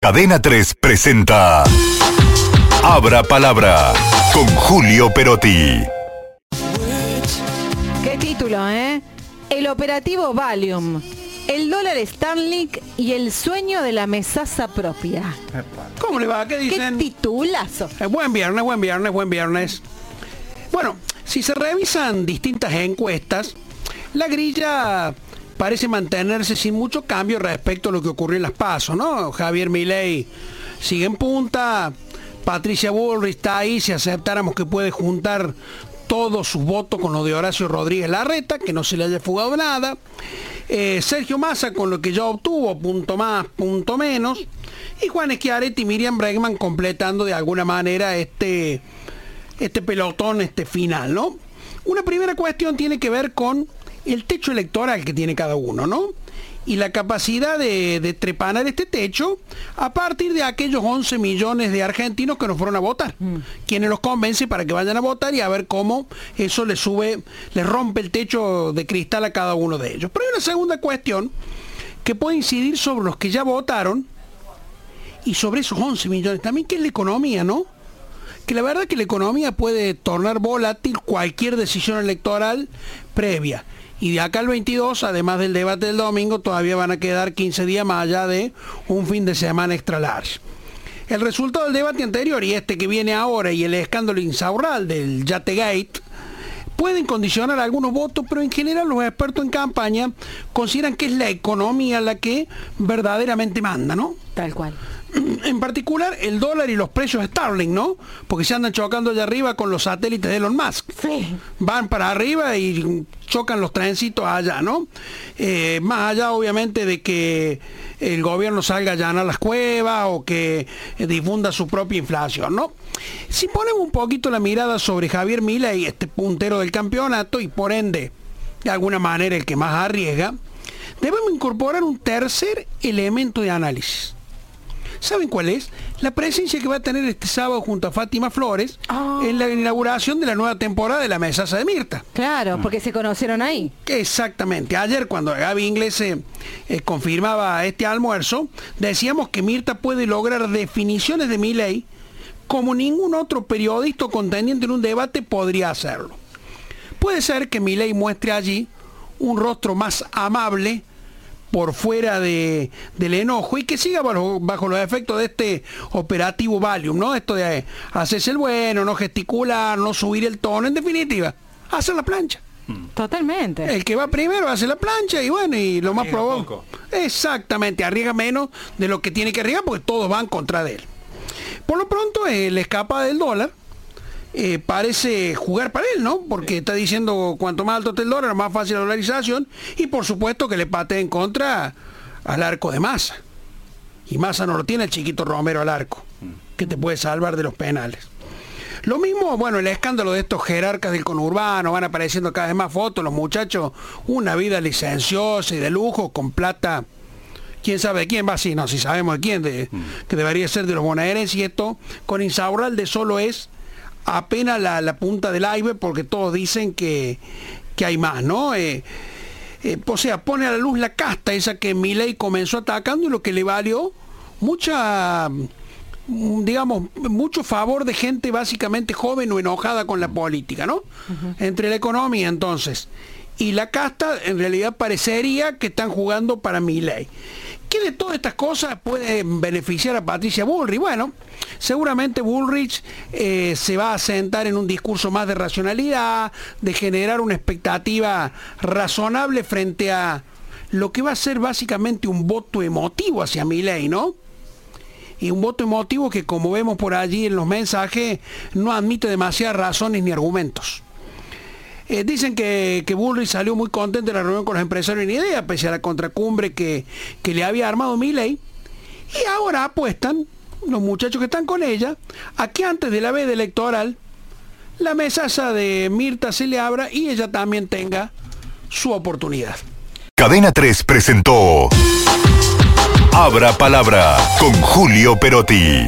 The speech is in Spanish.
Cadena 3 presenta Abra Palabra con Julio Perotti. Qué título, ¿eh? El operativo Valium, el dólar Starlink y el sueño de la mesaza propia. ¿Cómo le va? ¿Qué Qué dicen? titulazo. Eh, buen viernes, buen viernes, buen viernes. Bueno, si se revisan distintas encuestas, la grilla parece mantenerse sin mucho cambio respecto a lo que ocurrió en las pasos, ¿no? Javier Milei sigue en punta, Patricia Bullrich está ahí, si aceptáramos que puede juntar todos sus votos con los de Horacio Rodríguez Larreta, que no se le haya fugado nada. Eh, Sergio Massa con lo que ya obtuvo, punto más, punto menos. Y Juan Schiaretti y Miriam Bregman completando de alguna manera este, este pelotón, este final, ¿no? Una primera cuestión tiene que ver con el techo electoral que tiene cada uno, ¿no? Y la capacidad de, de trepanar este techo a partir de aquellos 11 millones de argentinos que no fueron a votar. Quienes los convence para que vayan a votar y a ver cómo eso les sube, les rompe el techo de cristal a cada uno de ellos. Pero hay una segunda cuestión que puede incidir sobre los que ya votaron y sobre esos 11 millones también, que es la economía, ¿no? Que la verdad que la economía puede tornar volátil cualquier decisión electoral previa. Y de acá al 22, además del debate del domingo, todavía van a quedar 15 días más allá de un fin de semana extra large. El resultado del debate anterior y este que viene ahora y el escándalo insaurral del Yategate pueden condicionar algunos votos, pero en general los expertos en campaña consideran que es la economía la que verdaderamente manda, ¿no? Tal cual. En particular el dólar y los precios de Starlink, ¿no? Porque se andan chocando allá arriba con los satélites de Elon Musk. Sí. Van para arriba y chocan los trencitos allá, ¿no? Eh, más allá, obviamente, de que el gobierno salga a allanar las cuevas o que difunda su propia inflación, ¿no? Si ponemos un poquito la mirada sobre Javier Milei, este puntero del campeonato y por ende, de alguna manera, el que más arriesga, debemos incorporar un tercer elemento de análisis. ¿Saben cuál es? La presencia que va a tener este sábado junto a Fátima Flores Ah. en la inauguración de la nueva temporada de la Mesaza de Mirta. Claro, porque se conocieron ahí. Exactamente. Ayer cuando Gaby Inglés eh, eh, confirmaba este almuerzo, decíamos que Mirta puede lograr definiciones de mi ley como ningún otro periodista o contendiente en un debate podría hacerlo. Puede ser que mi ley muestre allí un rostro más amable por fuera de, del enojo y que siga bajo, bajo los efectos de este operativo Valium, ¿no? Esto de hacerse el bueno, no gesticular, no subir el tono, en definitiva, hacer la plancha. Totalmente. El que va primero hace la plancha y bueno, y lo más Arriesga probable. Exactamente, arriesga menos de lo que tiene que arriesgar porque todos van contra de él. Por lo pronto, el escapa del dólar eh, parece jugar para él, ¿no? Porque está diciendo cuanto más alto esté el dólar, más fácil la dolarización y por supuesto que le pate en contra al arco de masa. Y masa no lo tiene el chiquito Romero al arco, que te puede salvar de los penales. Lo mismo, bueno, el escándalo de estos jerarcas del conurbano, van apareciendo cada vez más fotos, los muchachos, una vida licenciosa y de lujo, con plata, quién sabe de quién va, sí, no, si sabemos de quién, de- que debería ser de los bonaerenses y esto, con Insaurralde solo es apenas la, la punta del iceberg porque todos dicen que, que hay más, ¿no? Eh, eh, o sea, pone a la luz la casta esa que Milei comenzó atacando y lo que le valió mucha mm, digamos, mucho favor de gente básicamente joven o enojada con la política, ¿no? Entre la economía entonces y la casta, en realidad parecería que están jugando para mi ley. ¿Qué de todas estas cosas puede beneficiar a Patricia Bullrich? Bueno, seguramente Bullrich eh, se va a sentar en un discurso más de racionalidad, de generar una expectativa razonable frente a lo que va a ser básicamente un voto emotivo hacia mi ley, ¿no? y un voto emotivo que como vemos por allí en los mensajes no admite demasiadas razones ni argumentos. Eh, dicen que, que salió muy contento de la reunión con los empresarios en idea, pese a la contracumbre que, que le había armado Milley. Y ahora apuestan, los muchachos que están con ella, a que antes de la veda electoral, la mesaza de Mirta se le abra y ella también tenga su oportunidad. Cadena 3 presentó Abra Palabra con Julio Perotti.